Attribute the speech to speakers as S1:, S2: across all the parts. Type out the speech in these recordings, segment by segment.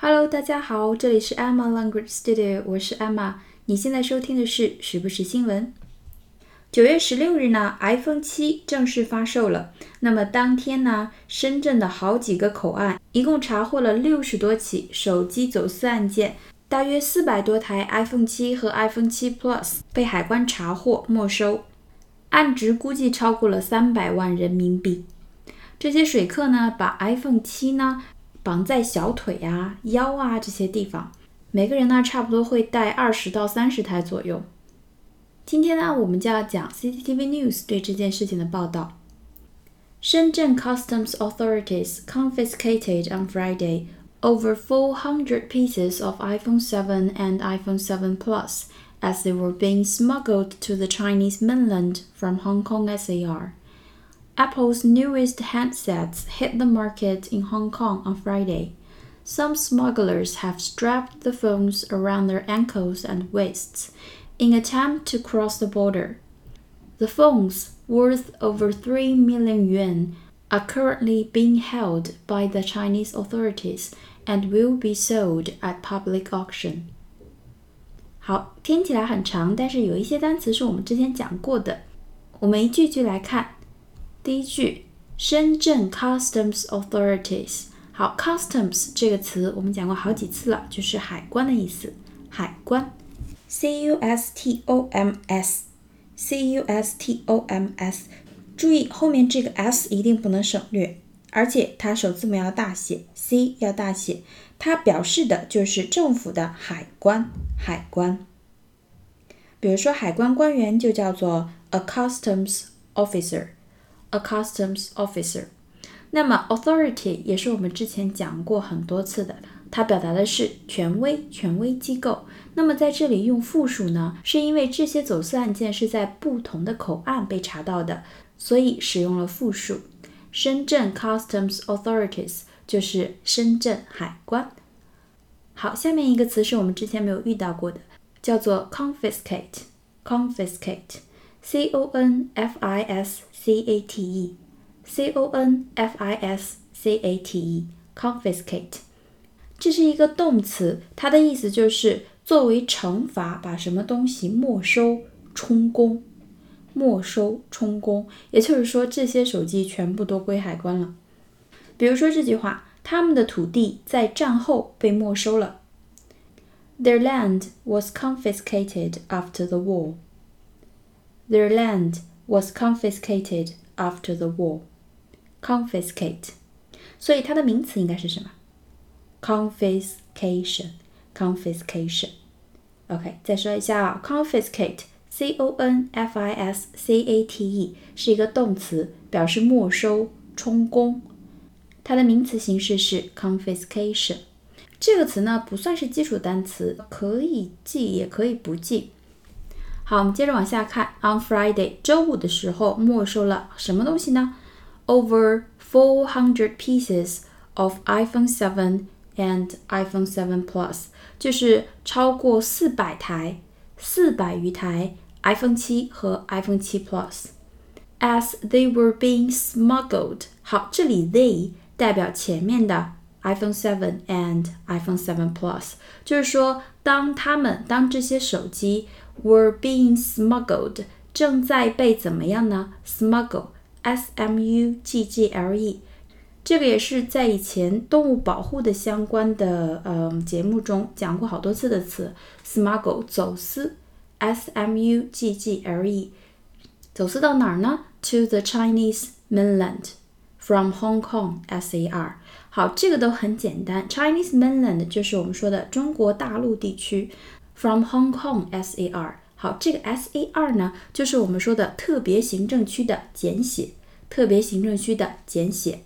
S1: Hello，大家好，这里是 Emma Language Studio，我是 Emma。你现在收听的是时不时新闻。九月十六日呢，iPhone 七正式发售了。那么当天呢，深圳的好几个口岸一共查获了六十多起手机走私案件，大约四百多台 iPhone 七和 iPhone 七 Plus 被海关查获没收，案值估计超过了三百万人民币。这些水客呢，把 iPhone 七呢。绑在小腿啊、腰啊这些地方，每个人呢差不多会带二十到三十台左右。今天呢，我们就要讲 CCTV News 对这件事情的报道。深圳 Customs authorities confiscated on Friday over 400 pieces of iPhone 7 and iPhone 7 Plus as they were being smuggled to the Chinese mainland from Hong Kong SAR. Apple's newest handsets hit the market in Hong Kong on Friday. Some smugglers have strapped the phones around their ankles and waists in attempt to cross the border. The phones, worth over 3 million yuan, are currently being held by the Chinese authorities and will be sold at public auction. 好，听起来很长，但是有一些单词是我们之前讲过的，我们一句句来看。第一句，深圳 Customs Authorities。好，Customs 这个词我们讲过好几次了，就是海关的意思。海关，C U S T O M S，C U S T O M S。注意后面这个 S 一定不能省略，而且它首字母要大写，C 要大写。它表示的就是政府的海关，海关。比如说海关官员就叫做 a customs officer。A customs officer。那么 authority 也是我们之前讲过很多次的，它表达的是权威、权威机构。那么在这里用复数呢，是因为这些走私案件是在不同的口岸被查到的，所以使用了复数。深圳 Customs Authorities 就是深圳海关。好，下面一个词是我们之前没有遇到过的，叫做 confiscate。confiscate。confiscate，c o n f i s c a t e c o n f i s c a t e confiscate，这是一个动词，它的意思就是作为惩罚把什么东西没收、充公、没收、充公。也就是说，这些手机全部都归海关了。比如说这句话，他们的土地在战后被没收了。Their land was confiscated after the war. Their land was confiscated after the war. Confiscate，所以它的名词应该是什么？Confiscation, confiscation. OK，再说一下啊，confiscate，c o n f i s c a t e 是一个动词，表示没收、充公。它的名词形式是 confiscation。这个词呢不算是基础单词，可以记也可以不记。 好，我们接着往下看。On Friday，周五的时候，没收了什么东西呢？Over four hundred pieces of iPhone 7 and iPhone 7 Plus，就是超过四百台，四百余台 iPhone 七和 iPhone 七 Plus。As they were being smuggled，好，这里 they 代表前面的 iPhone 7 and iPhone 7 Plus，就是说，当他们当这些手机 Were being smuggled，正在被怎么样呢？smuggle，s m u g g l e，这个也是在以前动物保护的相关的呃节目中讲过好多次的词，smuggle 走私，s m u g g l e，走私到哪儿呢？To the Chinese mainland from Hong Kong s a r。好，这个都很简单，Chinese mainland 就是我们说的中国大陆地区。From Hong Kong S A R，好，这个 S A R 呢，就是我们说的特别行政区的简写，特别行政区的简写。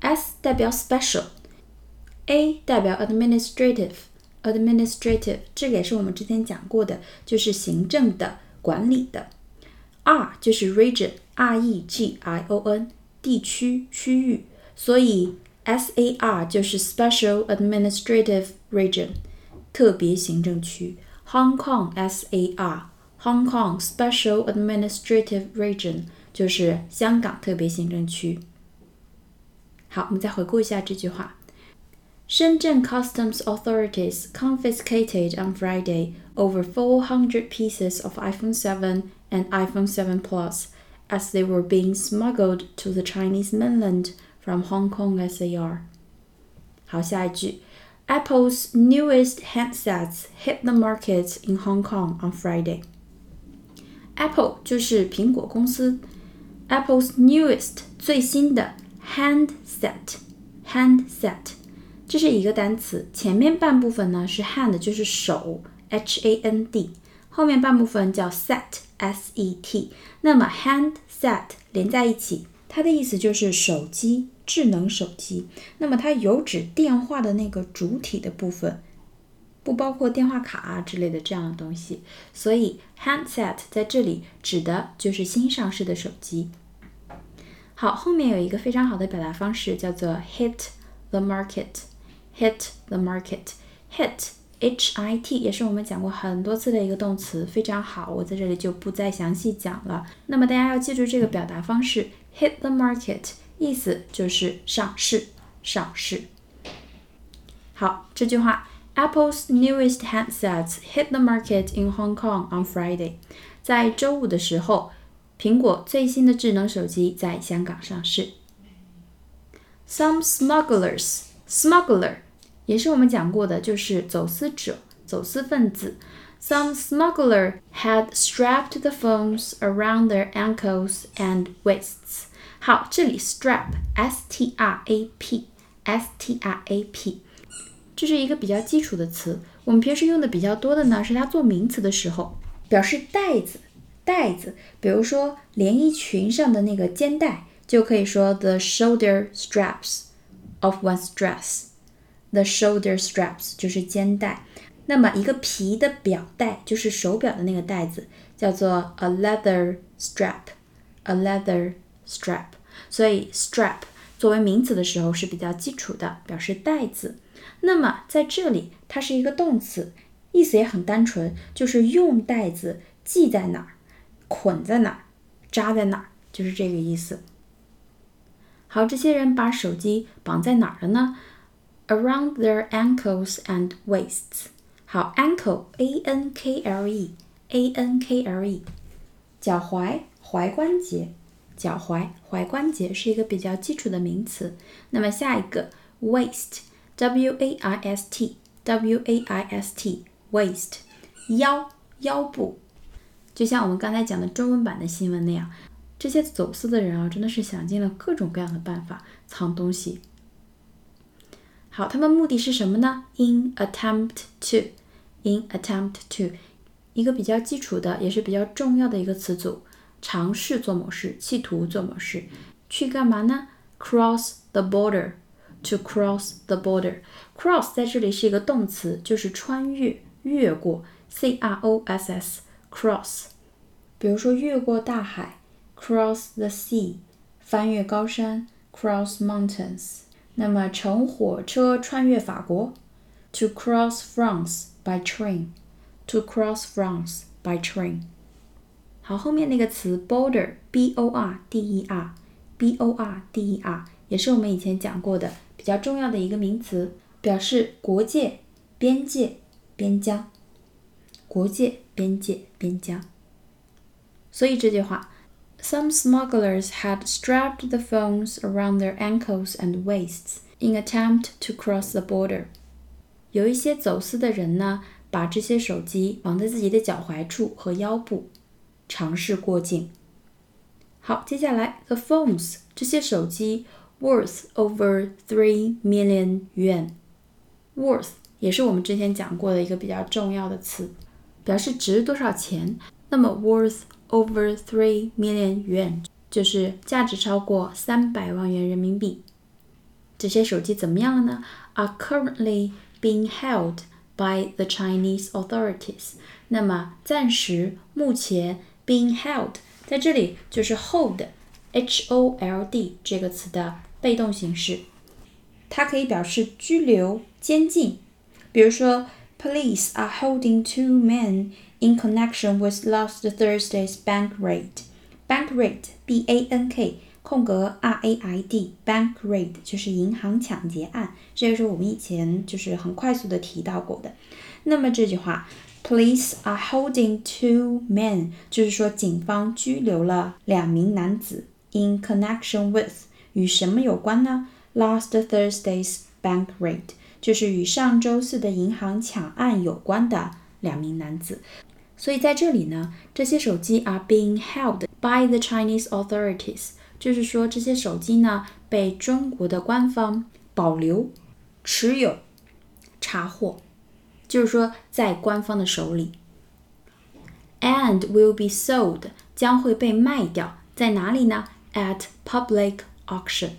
S1: S 代表 special，A 代表 administrative，administrative 这个也是我们之前讲过的，就是行政的、管理的。R 就是 region，R E G I O N，地区、区域，所以 S A R 就是 special administrative region。特别行政区 Hong Kong SAR Hong Kong Special Administrative Region 就是香港特别行政区。好，我们再回顾一下这句话： Shenzhen customs authorities confiscated on Friday over 400 pieces of iPhone 7 and iPhone 7 Plus as they were being smuggled to the Chinese mainland from Hong Kong SAR. 好，下一句。 Apple's newest handsets hit the market in Hong Kong on Friday. Apple 就是苹果公司，Apple's newest 最新的 handset handset 这是一个单词，前面半部分呢是 hand，就是手，h a n d，后面半部分叫 set，s e t。那么 hand set 连在一起，它的意思就是手机， 智能手机。那么它有指电话的那个主体的部分，不包括电话卡啊之类的这样的东西。所以 handset 在这里指的就是新上市的手机。好，后面有一个非常好的表达方式，叫做 hit the market。hit the market. Hit H I T 也是我们讲过很多次的一个动词，非常好，我在这里就不再详细讲了。那么大家要记住这个表达方式，hit the market，意思就是上市，上市。好，这句话，Apple's newest handsets hit the market in Hong Kong on Friday。在周五的时候，苹果最新的智能手机在香港上市。Some smugglers Smuggler 也是我们讲过的，就是走私者、走私分子。Some smuggler had strapped the phones around their ankles and waists。 好，这里 strap，s t r a p，s t r a p，这是一个比较基础的词。我们平时用的比较多的呢，是它做名词的时候，表示带子、带子。比如说连衣裙上的那个肩带，就可以说 the shoulder straps。of one's dress. The shoulder straps 就是肩带。那么一个皮的表带就是手表的那个带子，叫做 a leather strap。a leather strap。所以 strap 作为名词的时候是比较基础的，表示带子。那么在这里它是一个动词，意思也很单纯，就是用带子系在哪儿，捆在哪儿，扎在哪儿，就是这个意思。好，这些人把手机绑在哪儿了呢？Around their ankles and waists。好，ankle，a n k l e，a n k l e，脚踝、踝关节，脚踝、踝关节是一个比较基础的名词。那么下一个，waist，w a i s t，w a i s t，waist，腰、腰部，就像我们刚才讲的中文版的新闻那样。这些走私的人啊，真的是想尽了各种各样的办法藏东西。好，他们目的是什么呢？In attempt to，in attempt to，一个比较基础的，也是比较重要的一个词组，尝试做某事，企图做某事，去干嘛呢？Cross the border，to cross the border，cross 在这里是一个动词，就是穿越、越过，c r o s s，cross。比如说越过大海。cross the sea，翻越高山；cross mountains。那么乘火车穿越法国；to cross France by train。to cross France by train。好，后面那个词 border，b o r d e r，b o r d e r，也是我们以前讲过的比较重要的一个名词，表示国界、边界、边疆。国界、边界、边疆。所以这句话。Some smugglers had strapped the phones around their ankles and waists in attempt to cross the border. 有一些走私的人呢，把这些手机绑在自己的脚踝处和腰部， 尝试过境。好，接下来 the phones 这些手机 worth over three million yuan。worth 也是我们之前讲过的一个比较重要的词，表示值多少钱。那么 worth over three million yuan，就是价值超过三百万元人民币。这些手机怎么样了呢？Are currently being held by the Chinese authorities。那么暂时、目前 being held 在这里就是 hold，h o l d 这个词的被动形式，它可以表示拘留、监禁。比如说，Police are holding two men in connection with last Thursday's bank raid. Bank raid, B A N K，空格 R A I D bank raid 就是银行抢劫案，这也是我们以前就是很快速的提到过的。那么这句话 ，Police are holding two men，就是说警方拘留了两名男子，in connection with 与什么有关呢？Last Thursday's bank raid 就是与上周四的银行抢案有关的两名男子。所以在这里呢，这些手机 are being held by the Chinese authorities，就是说这些手机呢被中国的官方保留、持有、查获。 就是说，在官方的手里，and will be sold 将会被卖掉，在哪里呢？At public auction.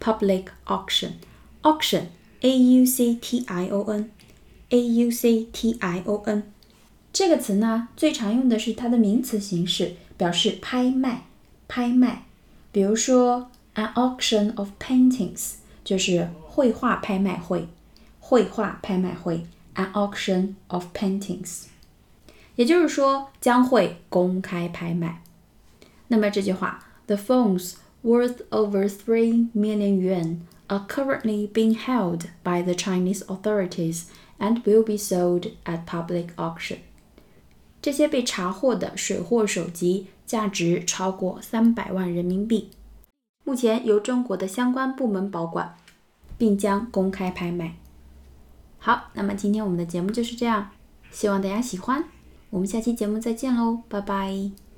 S1: Public auction. Auction. A U C T I O N. A U C T I O N. 这个词呢，最常用的是它的名词形式，表示拍卖。拍卖，比如说，an auction of paintings 就是绘画拍卖会。绘画拍卖会。 an auction of paintings，也就是说将会公开拍卖。那么这句话，the phones worth over three million yuan are currently being held by the Chinese authorities and will be sold at public auction。这些被查获的水货手机价值超过三百万人民币，目前由中国的相关部门保管，并将公开拍卖。 好，那么今天我们的节目就是这样，希望大家喜欢。我们下期节目再见喽，拜拜。